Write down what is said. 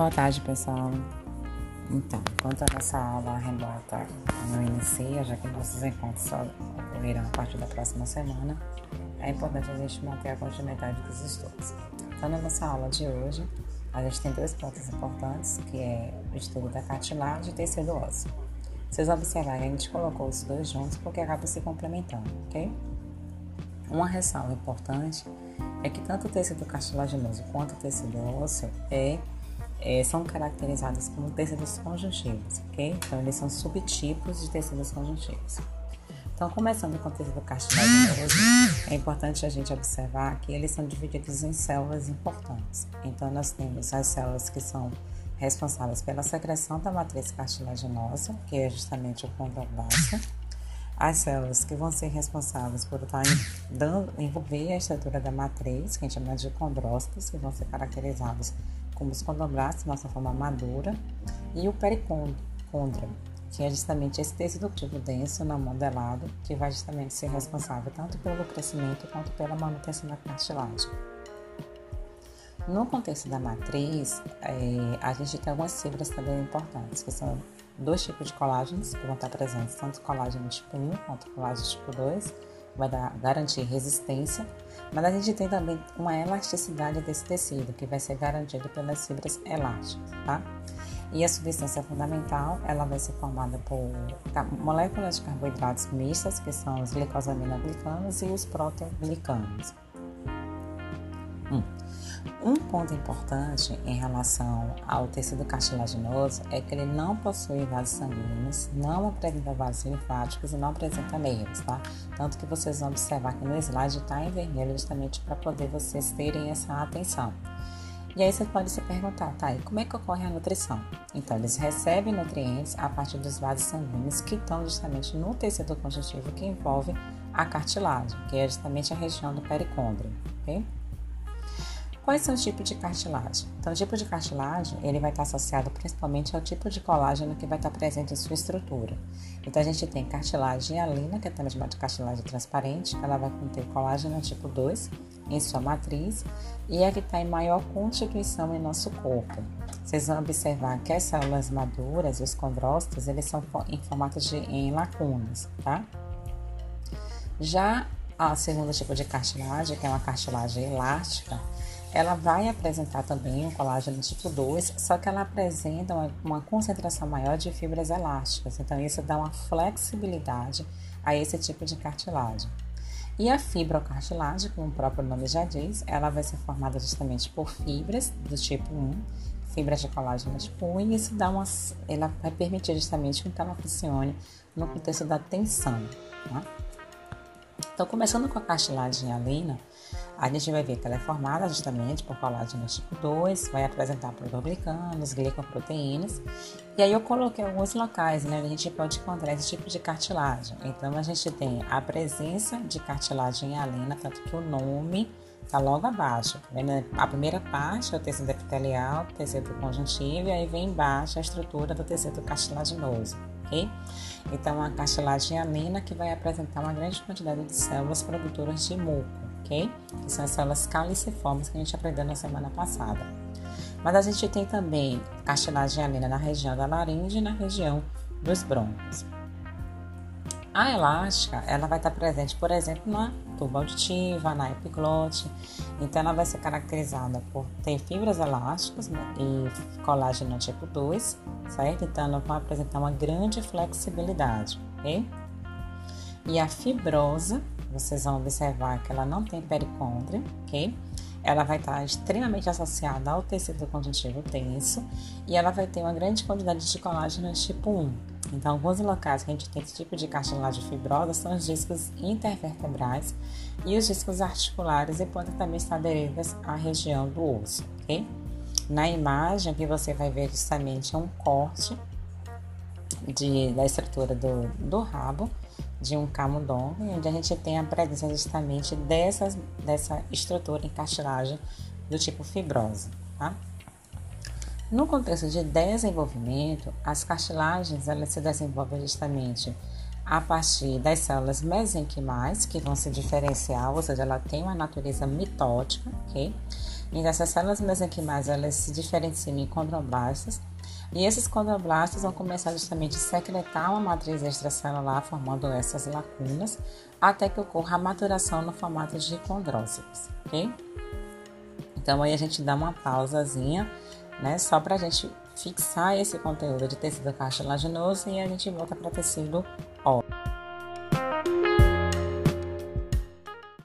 Boa tarde, pessoal. Então, enquanto a nossa aula remota não inicia, já que nossos encontros só ocorrerão a partir da próxima semana, é importante a gente manter a continuidade dos estudos. Então, na nossa aula de hoje, a gente tem dois pontos importantes, que é o estudo da cartilagem e tecido ósseo. Vocês observarem, a gente colocou os dois juntos porque acabam se complementando, ok? Uma ressalva importante é que tanto o tecido cartilaginoso quanto o tecido ósseo é é, são caracterizados como tecidos conjuntivos, ok? Então, eles são subtipos de tecidos conjuntivos. Então, começando com o tecido cartilaginoso, é importante a gente observar que eles são divididos em células importantes. Então, nós temos as células que são responsáveis pela secreção da matriz cartilaginosa, que é justamente o condroblácio, as células que vão ser responsáveis por estar envolver a estrutura da matriz, que a gente chama de condrócitos, que vão ser caracterizados como os condroblastos, nossa forma madura, e o pericôndrio, que é justamente esse tecido tipo denso não modelado, que vai justamente ser responsável tanto pelo crescimento quanto pela manutenção da cartilagem. No contexto da matriz, é, a gente tem algumas fibras também importantes, que são dois tipos de colágenos que vão estar presentes, tanto colágeno tipo 1 quanto colágeno tipo 2, vai dar, garantir resistência, mas a gente tem também uma elasticidade desse tecido, que vai ser garantida pelas fibras elásticas, tá? E a substância fundamental, ela vai ser formada por moléculas de carboidratos mistas, que são os glicosaminoglicanos e os proteoglicanos. Hum. Um ponto importante em relação ao tecido cartilaginoso é que ele não possui vasos sanguíneos, não apresenta vasos linfáticos e não apresenta nervos, tá? Tanto que vocês vão observar que no slide está em vermelho justamente para poder vocês terem essa atenção. E aí você pode se perguntar, tá, e como é que ocorre a nutrição? Então, eles recebem nutrientes a partir dos vasos sanguíneos que estão justamente no tecido conjuntivo que envolve a cartilagem, que é justamente a região do pericôndrio, ok? Quais são os tipos de cartilagem? Então, o tipo de cartilagem ele vai estar associado principalmente ao tipo de colágeno que vai estar presente em sua estrutura. Então, a gente tem cartilagem hialina, que é também chamada de cartilagem transparente, ela vai conter colágeno tipo 2 em sua matriz e é que está em maior constituição em nosso corpo. Vocês vão observar que as células maduras e os condrócitos, eles são em formato de em lacunas, tá? Já a segunda tipo de cartilagem, que é uma cartilagem elástica, ela vai apresentar também um colágeno tipo 2, só que ela apresenta uma, uma, concentração maior de fibras elásticas, então isso dá uma flexibilidade a esse tipo de cartilagem. E a fibrocartilagem, como o próprio nome já diz, ela vai ser formada justamente por fibras do tipo 1, fibras de colágeno tipo 1, e isso dá uma, ela vai permitir justamente que ela funcione no contexto da tensão. Tá? Então, começando com a cartilagem alina, a gente vai ver que ela é formada justamente por colágeno tipo 2, vai apresentar proteoglicanos, glicoproteínas. E aí eu coloquei alguns locais, né? A gente pode encontrar esse tipo de cartilagem. Então a gente tem a presença de cartilagem alina, tanto que o nome está logo abaixo. A primeira parte é o tecido epitelial, tecido conjuntivo, e aí vem embaixo a estrutura do tecido cartilaginoso? Então a cartilagem alina que vai apresentar uma grande quantidade de células produtoras de muco ok? Que são as células caliciformes que a gente aprendeu na semana passada. Mas a gente tem também cartilagem alina na região da laringe e na região dos brônquios. A elástica, ela vai estar presente, por exemplo, na tuba auditiva, na epiglote. Então, ela vai ser caracterizada por ter fibras elásticas né, e colágeno tipo 2, certo? Então, ela vai apresentar uma grande flexibilidade, ok? E a fibrosa, vocês vão observar que ela não tem pericôndrio, ok? Ela vai estar extremamente associada ao tecido conjuntivo tenso e ela vai ter uma grande quantidade de colágeno tipo 1. Então, alguns locais que a gente tem esse tipo de cartilagem fibrosa são os discos intervertebrais e os discos articulares e podem também estar aderidos à região do osso, ok? Na imagem, que você vai ver justamente um corte de, da estrutura do, do rabo de um camundongo, onde a gente tem a presença justamente dessas, dessa estrutura em cartilagem do tipo fibrosa. Tá? No contexto de desenvolvimento, as cartilagens elas se desenvolvem justamente a partir das células mesenquimais, que vão se diferenciar, ou seja, ela tem uma natureza mitótica, ok? Então, essas células mesenquimais, elas se diferenciam em condroblastos, e esses condroblastos vão começar justamente a secretar uma matriz extracelular, formando essas lacunas, até que ocorra a maturação no formato de condrócitos, ok? Então, aí a gente dá uma pausazinha, né, só para a gente fixar esse conteúdo de tecido cartilaginoso e a gente volta para tecido ósseo.